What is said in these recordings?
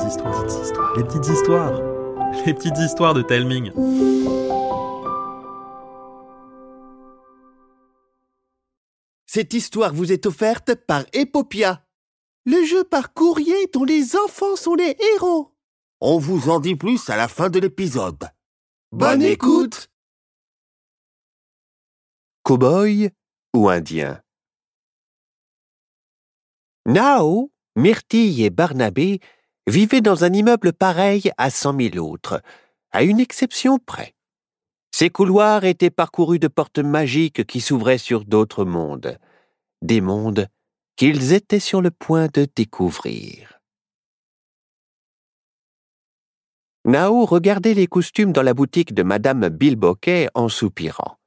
petites histoires, les petites histoires, les petites histoires de Telming. Cette histoire vous est offerte par Epopia, le jeu par courrier dont les enfants sont les héros. On vous en dit plus à la fin de l'épisode. Bonne écoute Cow-boy ou indien? Nao, Myrtille et Barnabé vivaient dans un immeuble pareil à cent mille autres, à une exception près. Ces couloirs étaient parcourus de portes magiques qui s'ouvraient sur d'autres mondes, des mondes qu'ils étaient sur le point de découvrir. Nao regardait les costumes dans la boutique de Madame Bilboquet en soupirant.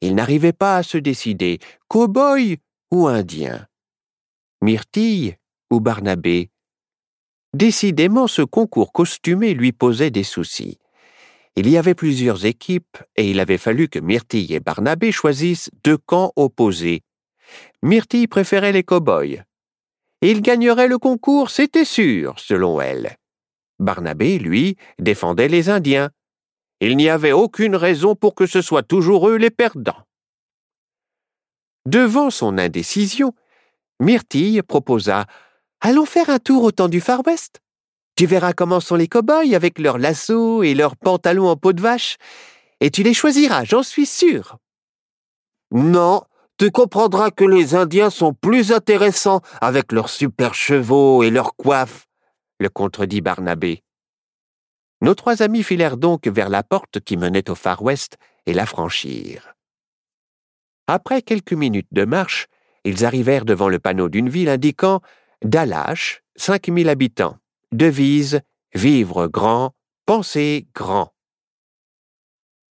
Il n'arrivait pas à se décider, cow-boy ou indien, Myrtille ou Barnabé. Décidément, ce concours costumé lui posait des soucis. Il y avait plusieurs équipes et il avait fallu que Myrtille et Barnabé choisissent deux camps opposés. Myrtille préférait les cow-boys. Il gagnerait le concours, c'était sûr, selon elle. Barnabé, lui, défendait les Indiens. Il n'y avait aucune raison pour que ce soit toujours eux les perdants. Devant son indécision, Myrtille proposa Allons faire un tour au temps du Far West. Tu verras comment sont les cow-boys avec leurs lassos et leurs pantalons en peau de vache, et tu les choisiras, j'en suis sûr. Non, tu comprendras que les Indiens sont plus intéressants avec leurs super chevaux et leurs coiffes, le contredit Barnabé. Nos trois amis filèrent donc vers la porte qui menait au Far West et la franchirent. Après quelques minutes de marche, ils arrivèrent devant le panneau d'une ville indiquant Cinq mille habitants. Devise Vivre grand, penser grand.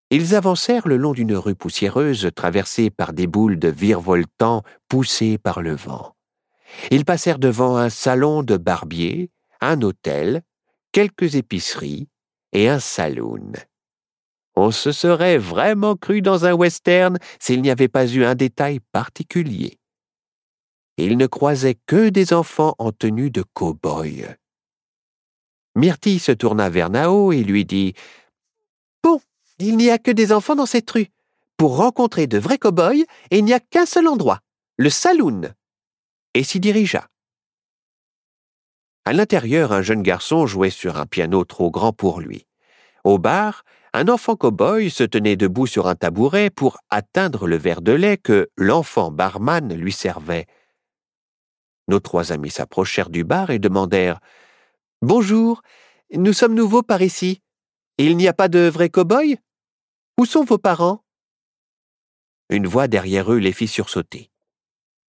Ils avancèrent le long d'une rue poussiéreuse traversée par des boules de virevoltants poussées par le vent. Ils passèrent devant un salon de barbier, un hôtel, quelques épiceries, et un saloon. On se serait vraiment cru dans un western s'il n'y avait pas eu un détail particulier. Il ne croisait que des enfants en tenue de cow-boy. Myrtille se tourna vers Nao et lui dit Bon, il n'y a que des enfants dans cette rue. Pour rencontrer de vrais cow-boys, il n'y a qu'un seul endroit, le saloon. Et s'y dirigea. À l'intérieur, un jeune garçon jouait sur un piano trop grand pour lui. Au bar, un enfant cow-boy se tenait debout sur un tabouret pour atteindre le verre de lait que l'enfant barman lui servait. Nos trois amis s'approchèrent du bar et demandèrent Bonjour, nous sommes nouveaux par ici. Il n'y a pas de vrais cow-boys Où sont vos parents? Une voix derrière eux les fit sursauter.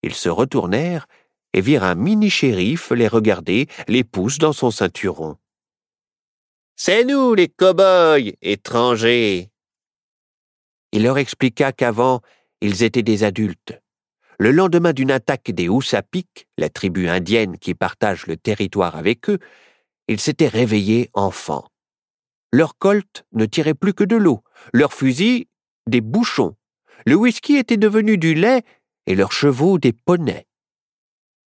Ils se retournèrent et virent un mini-shérif les regarder, les pouces dans son ceinturon. C'est nous, les cow-boys, étrangers. Il leur expliqua qu'avant, ils étaient des adultes. Le lendemain d'une attaque des Houssapik, la tribu indienne qui partage le territoire avec eux, ils s'étaient réveillés enfants. Leurs colts ne tiraient plus que de l'eau, leurs fusils des bouchons, le whisky était devenu du lait et leurs chevaux des poneys.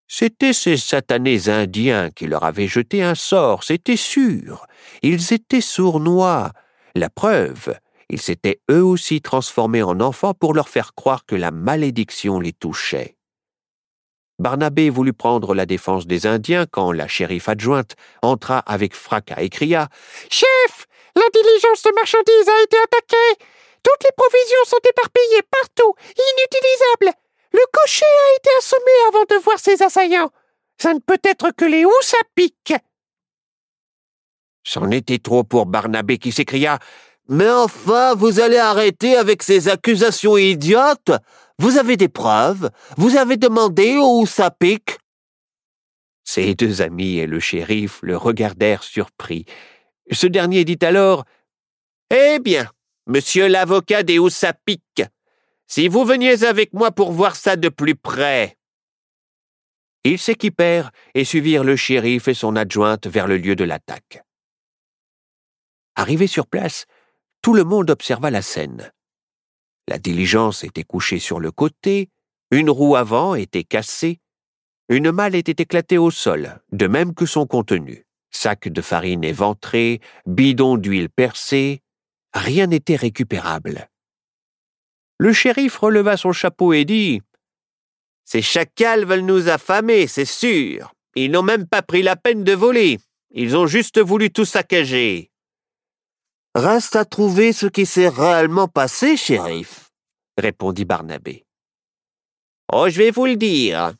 C'étaient ces satanés indiens qui leur avaient jeté un sort, c'était sûr. Ils étaient sournois. La preuve, ils s'étaient eux aussi transformés en enfants pour leur faire croire que la malédiction les touchait. Barnabé voulut prendre la défense des Indiens quand la shérif adjointe entra avec fracas et cria Chef, la diligence de marchandises a été attaquée. Toutes les provisions sont éparpillées partout, inutilisables. Le cocher a été assommé avant de voir ses assaillants. Ça ne peut être que les housses à pique. C'en était trop pour Barnabé qui s'écria Mais enfin, vous allez arrêter avec ces accusations idiotes Vous avez des preuves Vous avez demandé à pique Ses deux amis et le shérif le regardèrent surpris. Ce dernier dit alors Eh bien, monsieur l'avocat des pique, si vous veniez avec moi pour voir ça de plus près. Ils s'équipèrent et suivirent le shérif et son adjointe vers le lieu de l'attaque. Arrivé sur place, tout le monde observa la scène. La diligence était couchée sur le côté, une roue avant était cassée, une malle était éclatée au sol, de même que son contenu. Sacs de farine éventrés, bidons d'huile percés, rien n'était récupérable. Le shérif releva son chapeau et dit Ces chacals veulent nous affamer, c'est sûr. Ils n'ont même pas pris la peine de voler. Ils ont juste voulu tout saccager. Reste à trouver ce qui s'est réellement passé, shérif, répondit Barnabé. Oh, je vais vous le dire.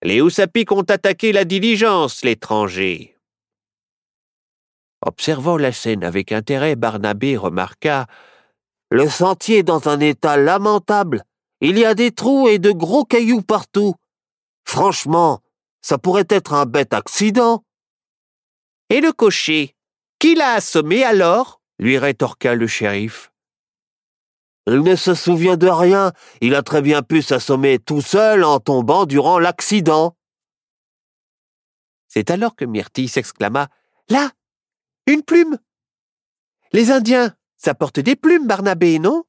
Les Houssapiques ont attaqué la diligence, l'étranger. Observant la scène avec intérêt, Barnabé remarqua Le sentier est dans un état lamentable. Il y a des trous et de gros cailloux partout. Franchement, ça pourrait être un bête accident. Et le cocher Qui l'a assommé alors? Lui rétorqua le shérif. Il ne se souvient de rien. Il a très bien pu s'assommer tout seul en tombant durant l'accident. C'est alors que Myrtille s'exclama Là Une plume Les Indiens, ça porte des plumes, Barnabé, non?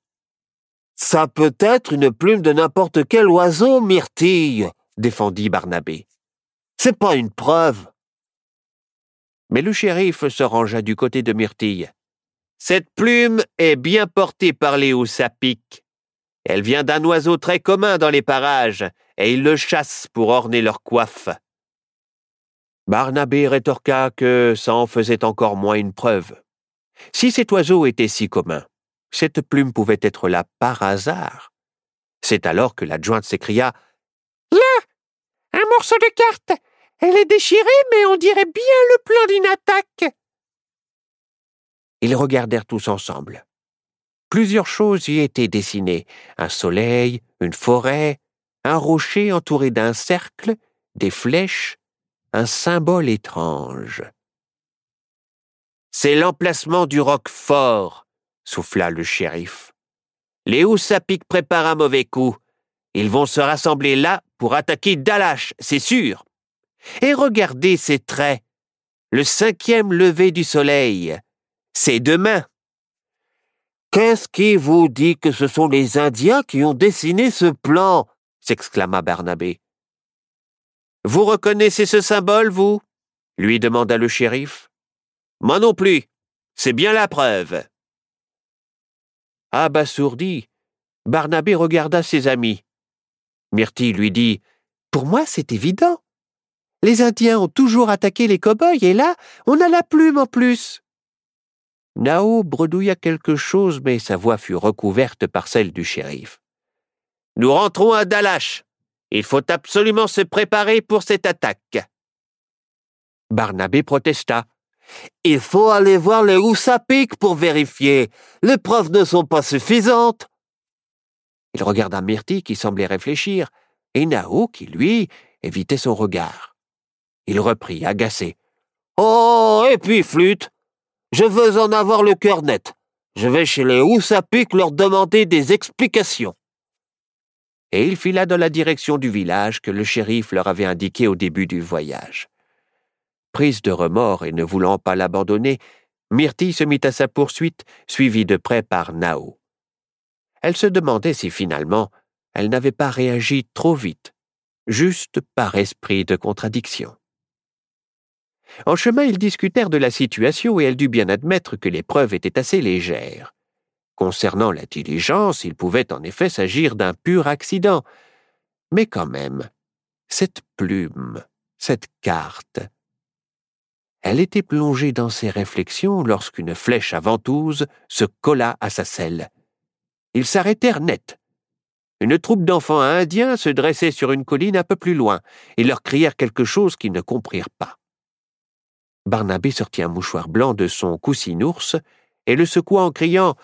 Ça peut être une plume de n'importe quel oiseau, Myrtille, défendit Barnabé. C'est pas une preuve. Mais le shérif se rangea du côté de Myrtille. Cette plume est bien portée par les Houssapiques. Elle vient d'un oiseau très commun dans les parages, et ils le chassent pour orner leur coiffe. Barnabé rétorqua que ça en faisait encore moins une preuve. Si cet oiseau était si commun, cette plume pouvait être là par hasard. C'est alors que l'adjointe s'écria Là Un morceau de carte Elle est déchirée, mais on dirait bien le plan d'une attaque Ils regardèrent tous ensemble. Plusieurs choses y étaient dessinées un soleil, une forêt, un rocher entouré d'un cercle, des flèches, un symbole étrange. C'est l'emplacement du roc fort, souffla le shérif. Les Houssapiques préparent un mauvais coup. Ils vont se rassembler là pour attaquer Dalash, c'est sûr. Et regardez ces traits. Le cinquième lever du soleil. C'est demain. Qu'est-ce qui vous dit que ce sont les Indiens qui ont dessiné ce plan? s'exclama Barnabé. Vous reconnaissez ce symbole, vous? lui demanda le shérif. Moi non plus. C'est bien la preuve. Abasourdi, Barnabé regarda ses amis. Myrtille lui dit Pour moi, c'est évident. Les Indiens ont toujours attaqué les cow-boys et là, on a la plume en plus. Nao bredouilla quelque chose, mais sa voix fut recouverte par celle du shérif. Nous rentrons à Dalash. Il faut absolument se préparer pour cette attaque. Barnabé protesta. Il faut aller voir les Houssapiques pour vérifier. Les preuves ne sont pas suffisantes. Il regarda Myrtille qui semblait réfléchir, et Nao qui, lui, évitait son regard. Il reprit, agacé. Oh, et puis flûte. Je veux en avoir le cœur net. Je vais chez les Houssapiques leur demander des explications. Et il fila dans la direction du village que le shérif leur avait indiqué au début du voyage. Prise de remords et ne voulant pas l'abandonner, Myrtille se mit à sa poursuite, suivie de près par Nao. Elle se demandait si finalement elle n'avait pas réagi trop vite, juste par esprit de contradiction. En chemin, ils discutèrent de la situation et elle dut bien admettre que les preuves étaient assez légères. Concernant la diligence, il pouvait en effet s'agir d'un pur accident. Mais quand même, cette plume, cette carte. Elle était plongée dans ses réflexions lorsqu'une flèche à ventouse se colla à sa selle. Ils s'arrêtèrent net. Une troupe d'enfants indiens se dressait sur une colline un peu plus loin et leur crièrent quelque chose qu'ils ne comprirent pas. Barnabé sortit un mouchoir blanc de son coussinours et le secoua en criant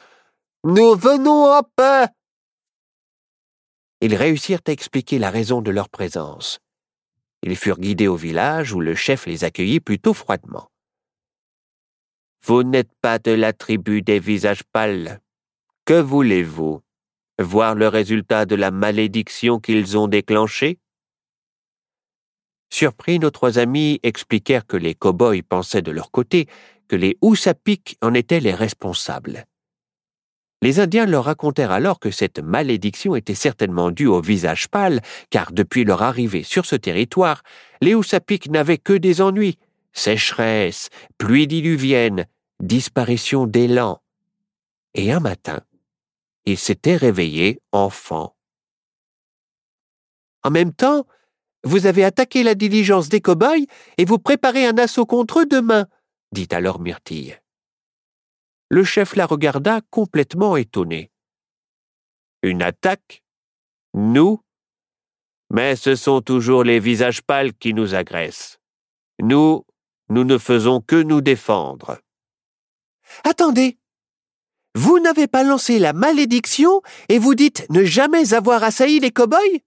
Nous venons en paix. Ils réussirent à expliquer la raison de leur présence. Ils furent guidés au village où le chef les accueillit plutôt froidement. Vous n'êtes pas de la tribu des visages pâles. Que voulez-vous? Voir le résultat de la malédiction qu'ils ont déclenchée? Surpris, nos trois amis expliquèrent que les cow-boys pensaient de leur côté que les Houssapiques en étaient les responsables. Les Indiens leur racontèrent alors que cette malédiction était certainement due au visage pâle, car depuis leur arrivée sur ce territoire, les Houssapiques n'avaient que des ennuis, Sécheresse, pluie diluvienne, disparition d'élan. Et un matin, il s'était réveillé enfant. En même temps, vous avez attaqué la diligence des cow-boys et vous préparez un assaut contre eux demain, dit alors Myrtille. Le chef la regarda complètement étonné. Une attaque? Nous? Mais ce sont toujours les visages pâles qui nous agressent. Nous, nous ne faisons que nous défendre. Attendez Vous n'avez pas lancé la malédiction et vous dites ne jamais avoir assailli les cow-boys?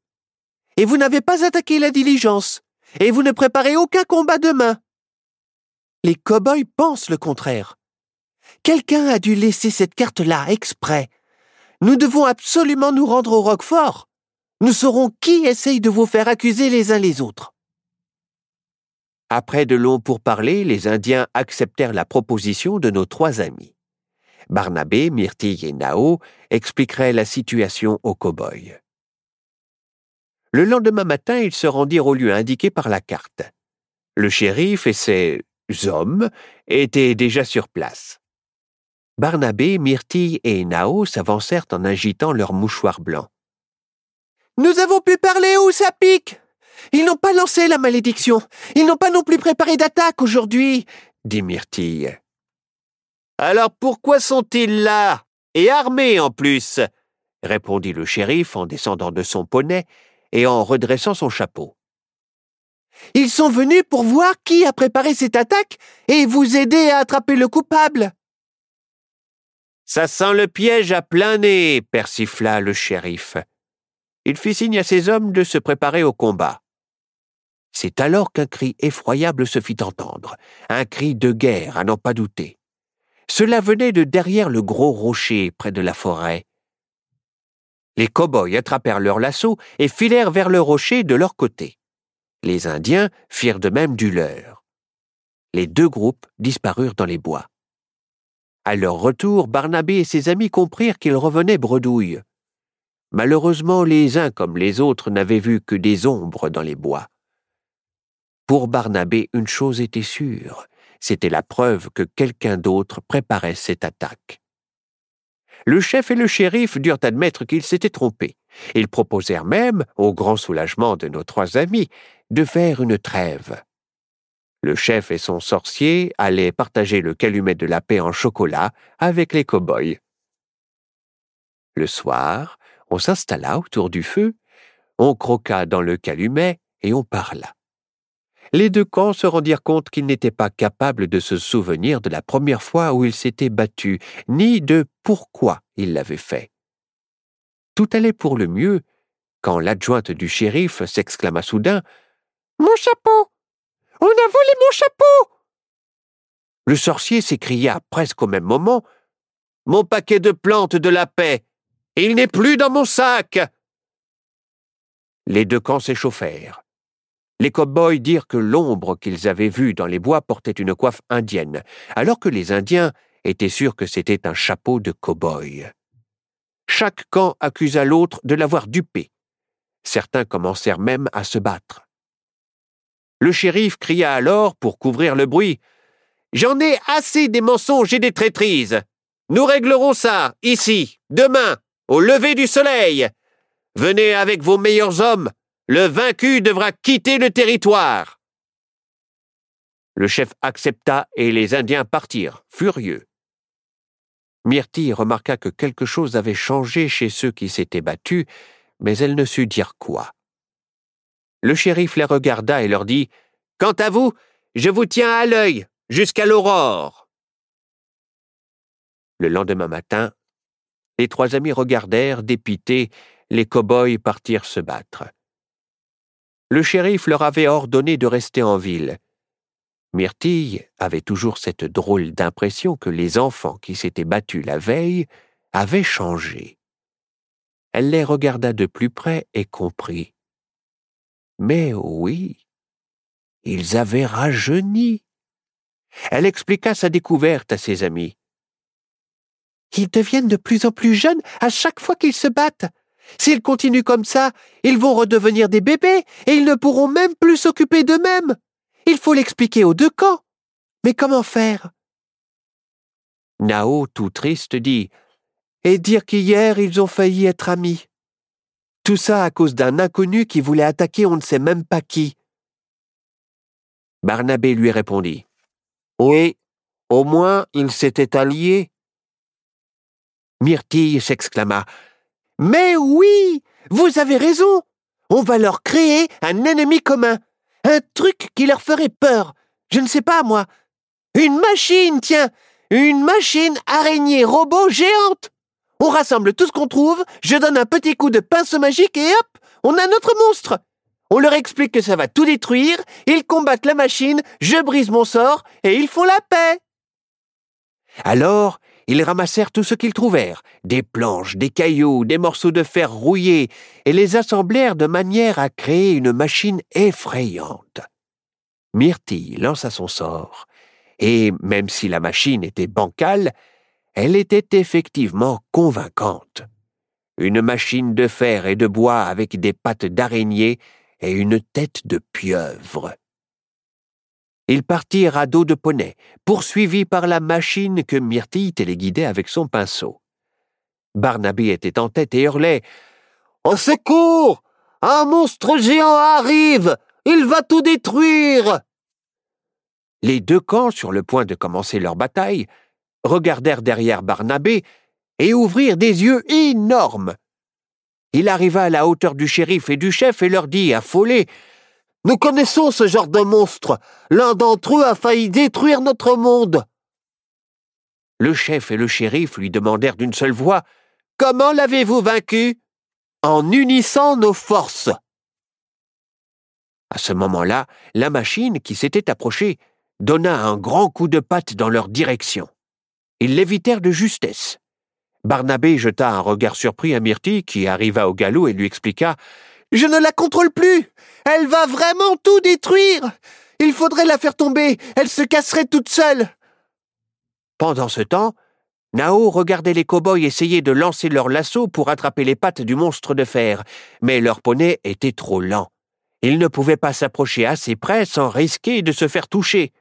Et vous n'avez pas attaqué la diligence Et vous ne préparez aucun combat demain Les cow-boys pensent le contraire. Quelqu'un a dû laisser cette carte-là exprès. Nous devons absolument nous rendre au Roquefort. Nous saurons qui essaye de vous faire accuser les uns les autres. Après de longs pourparlers, les Indiens acceptèrent la proposition de nos trois amis. Barnabé, Myrtille et Nao expliqueraient la situation aux cow-boys. Le lendemain matin, ils se rendirent au lieu indiqué par la carte. Le shérif et ses hommes étaient déjà sur place. Barnabé, Myrtille et Nao s'avancèrent en agitant leurs mouchoirs blancs. Nous avons pu parler où ça pique Ils n'ont pas lancé la malédiction. Ils n'ont pas non plus préparé d'attaque aujourd'hui, dit Myrtille. Alors pourquoi sont-ils là? Et armés en plus répondit le shérif en descendant de son poney et en redressant son chapeau. Ils sont venus pour voir qui a préparé cette attaque et vous aider à attraper le coupable. Ça sent le piège à plein nez, persifla le shérif. Il fit signe à ses hommes de se préparer au combat. C'est alors qu'un cri effroyable se fit entendre, un cri de guerre à n'en pas douter. Cela venait de derrière le gros rocher près de la forêt. Les cow-boys attrapèrent leur lasso et filèrent vers le rocher de leur côté. Les Indiens firent de même du leur. Les deux groupes disparurent dans les bois. À leur retour, Barnabé et ses amis comprirent qu'ils revenaient bredouille. Malheureusement, les uns comme les autres n'avaient vu que des ombres dans les bois. Pour Barnabé, une chose était sûre, c'était la preuve que quelqu'un d'autre préparait cette attaque. Le chef et le shérif durent admettre qu'ils s'étaient trompés. Ils proposèrent même, au grand soulagement de nos trois amis, de faire une trêve. Le chef et son sorcier allaient partager le calumet de la paix en chocolat avec les cow-boys. Le soir, on s'installa autour du feu, on croqua dans le calumet et on parla. Les deux camps se rendirent compte qu'ils n'étaient pas capables de se souvenir de la première fois où ils s'étaient battus, ni de pourquoi ils l'avaient fait. Tout allait pour le mieux quand l'adjointe du shérif s'exclama soudain Mon chapeau on a volé mon chapeau Le sorcier s'écria presque au même moment Mon paquet de plantes de la paix Il n'est plus dans mon sac Les deux camps s'échauffèrent. Les cow-boys dirent que l'ombre qu'ils avaient vue dans les bois portait une coiffe indienne, alors que les Indiens étaient sûrs que c'était un chapeau de cow-boy. Chaque camp accusa l'autre de l'avoir dupé. Certains commencèrent même à se battre. Le shérif cria alors, pour couvrir le bruit. J'en ai assez des mensonges et des traîtrises. Nous réglerons ça, ici, demain, au lever du soleil. Venez avec vos meilleurs hommes. Le vaincu devra quitter le territoire. Le chef accepta et les Indiens partirent, furieux. Myrtille remarqua que quelque chose avait changé chez ceux qui s'étaient battus, mais elle ne sut dire quoi. Le shérif les regarda et leur dit Quant à vous, je vous tiens à l'œil jusqu'à l'aurore. Le lendemain matin, les trois amis regardèrent, dépités, les cow-boys partir se battre. Le shérif leur avait ordonné de rester en ville. Myrtille avait toujours cette drôle d'impression que les enfants qui s'étaient battus la veille avaient changé. Elle les regarda de plus près et comprit. Mais oui, ils avaient rajeuni. Elle expliqua sa découverte à ses amis. Ils deviennent de plus en plus jeunes à chaque fois qu'ils se battent. S'ils continuent comme ça, ils vont redevenir des bébés et ils ne pourront même plus s'occuper d'eux-mêmes. Il faut l'expliquer aux deux camps. Mais comment faire? Nao, tout triste, dit Et dire qu'hier ils ont failli être amis. Tout ça à cause d'un inconnu qui voulait attaquer on ne sait même pas qui. Barnabé lui répondit. Oui, au moins ils s'étaient alliés. Myrtille s'exclama. Mais oui, vous avez raison. On va leur créer un ennemi commun. Un truc qui leur ferait peur. Je ne sais pas, moi. Une machine, tiens. Une machine araignée robot géante. On rassemble tout ce qu'on trouve, je donne un petit coup de pinceau magique et hop, on a notre monstre. On leur explique que ça va tout détruire, ils combattent la machine, je brise mon sort et ils font la paix. Alors, ils ramassèrent tout ce qu'ils trouvèrent, des planches, des cailloux, des morceaux de fer rouillés, et les assemblèrent de manière à créer une machine effrayante. Myrtille lança son sort, et même si la machine était bancale, elle était effectivement convaincante. Une machine de fer et de bois avec des pattes d'araignée et une tête de pieuvre. Ils partirent à dos de poney, poursuivis par la machine que Myrtille téléguidait avec son pinceau. Barnabé était en tête et hurlait Au secours Un monstre géant arrive Il va tout détruire Les deux camps, sur le point de commencer leur bataille, regardèrent derrière Barnabé et ouvrirent des yeux énormes. Il arriva à la hauteur du shérif et du chef et leur dit, affolé, Nous connaissons ce genre de monstre. L'un d'entre eux a failli détruire notre monde. Le chef et le shérif lui demandèrent d'une seule voix, Comment l'avez-vous vaincu? En unissant nos forces. À ce moment-là, la machine qui s'était approchée donna un grand coup de patte dans leur direction. Ils l'évitèrent de justesse. Barnabé jeta un regard surpris à Myrtille qui arriva au galop et lui expliqua Je ne la contrôle plus Elle va vraiment tout détruire Il faudrait la faire tomber Elle se casserait toute seule Pendant ce temps, Nao regardait les cow-boys essayer de lancer leur lasso pour attraper les pattes du monstre de fer, mais leur poney était trop lent. Ils ne pouvaient pas s'approcher assez près sans risquer de se faire toucher.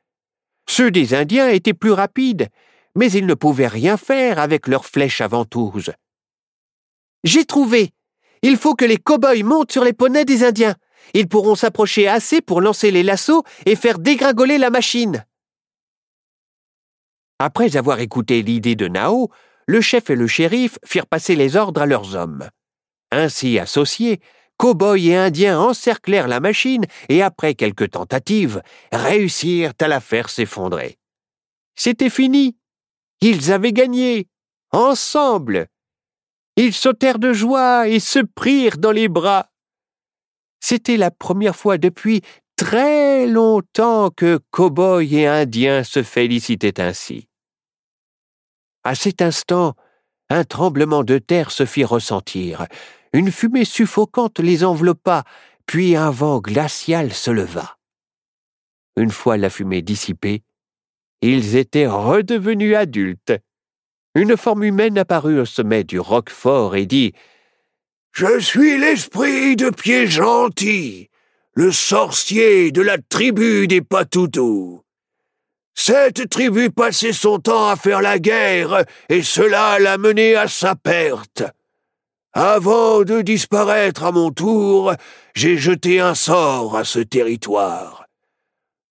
Ceux des Indiens étaient plus rapides, mais ils ne pouvaient rien faire avec leurs flèches à ventouses. J'ai trouvé. Il faut que les cow-boys montent sur les poneys des Indiens. Ils pourront s'approcher assez pour lancer les lassos et faire dégringoler la machine. Après avoir écouté l'idée de Nao, le chef et le shérif firent passer les ordres à leurs hommes. Ainsi associés, cow-boys et Indiens encerclèrent la machine et, après quelques tentatives, réussirent à la faire s'effondrer. C'était fini. Ils avaient gagné. Ensemble. Ils sautèrent de joie et se prirent dans les bras. C'était la première fois depuis très longtemps que cow-boys et Indiens se félicitaient ainsi. À cet instant, un tremblement de terre se fit ressentir. Une fumée suffocante les enveloppa, puis un vent glacial se leva. Une fois la fumée dissipée, ils étaient redevenus adultes. Une forme humaine apparut au sommet du roc et dit Je suis l'esprit de pied gentil, le sorcier de la tribu des Patoutous. Cette tribu passait son temps à faire la guerre, et cela l'a mené à sa perte. Avant de disparaître à mon tour, j'ai jeté un sort à ce territoire.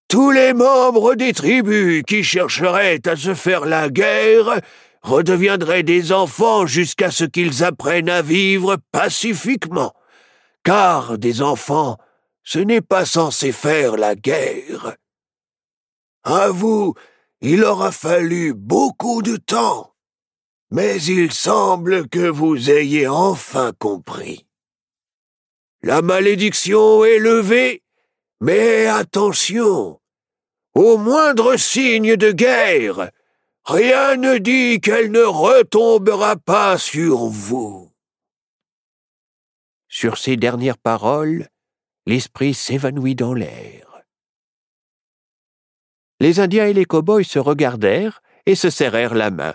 Tous les membres des tribus qui chercheraient à se faire la guerre redeviendraient des enfants jusqu'à ce qu'ils apprennent à vivre pacifiquement, car des enfants, ce n'est pas censé faire la guerre. À vous, il aura fallu beaucoup de temps, mais il semble que vous ayez enfin compris. La malédiction est levée, mais attention, au moindre signe de guerre, rien ne dit qu'elle ne retombera pas sur vous. Sur ces dernières paroles, l'esprit s'évanouit dans l'air. Les Indiens et les cow-boys se regardèrent et se serrèrent la main.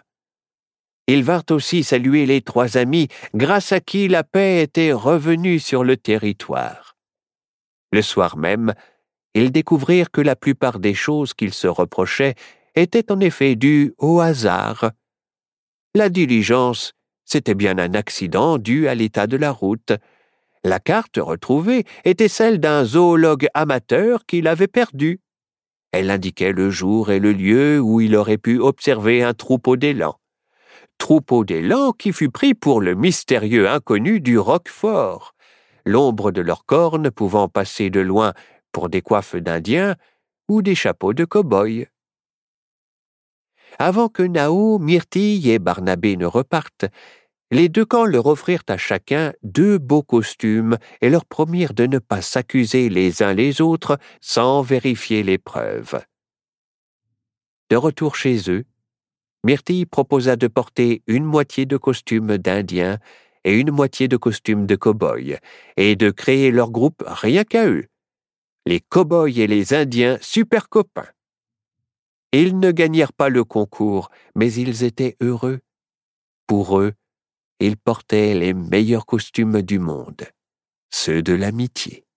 Ils vinrent aussi saluer les trois amis, grâce à qui la paix était revenue sur le territoire. Le soir même, ils découvrirent que la plupart des choses qu'ils se reprochaient étaient en effet dues au hasard. La diligence, c'était bien un accident dû à l'état de la route. La carte retrouvée était celle d'un zoologue amateur qui l'avait perdue. Elle indiquait le jour et le lieu où il aurait pu observer un troupeau d'élans. Troupeau d'élans qui fut pris pour le mystérieux inconnu du Roquefort, l'ombre de leurs cornes pouvant passer de loin pour des coiffes d'Indiens ou des chapeaux de cow-boys. Avant que Nao, Myrtille et Barnabé ne repartent, les deux camps leur offrirent à chacun deux beaux costumes et leur promirent de ne pas s'accuser les uns les autres sans vérifier les preuves. De retour chez eux, Myrtille proposa de porter une moitié de costume d'Indien et une moitié de costume de cow-boy, et de créer leur groupe rien qu'à eux. Les cow-boys et les Indiens super copains. Ils ne gagnèrent pas le concours, mais ils étaient heureux. Pour eux, ils portaient les meilleurs costumes du monde, ceux de l'amitié.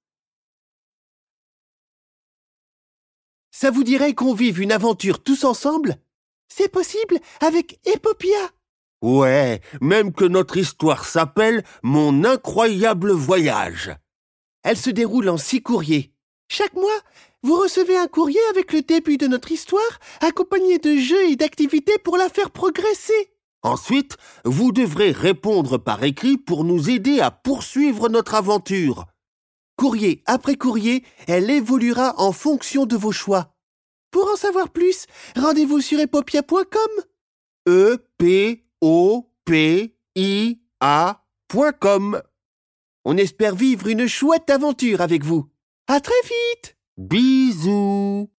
Ça vous dirait qu'on vive une aventure tous ensemble? C'est possible avec Epopia? Ouais, même que notre histoire s'appelle Mon incroyable voyage. Elle se déroule en six courriers. Chaque mois, vous recevez un courrier avec le début de notre histoire, accompagné de jeux et d'activités pour la faire progresser. Ensuite, vous devrez répondre par écrit pour nous aider à poursuivre notre aventure. Courrier après courrier, elle évoluera en fonction de vos choix. Pour en savoir plus, rendez-vous sur epopia.com. E P O P I A.com. On espère vivre une chouette aventure avec vous. À très vite. Bisous.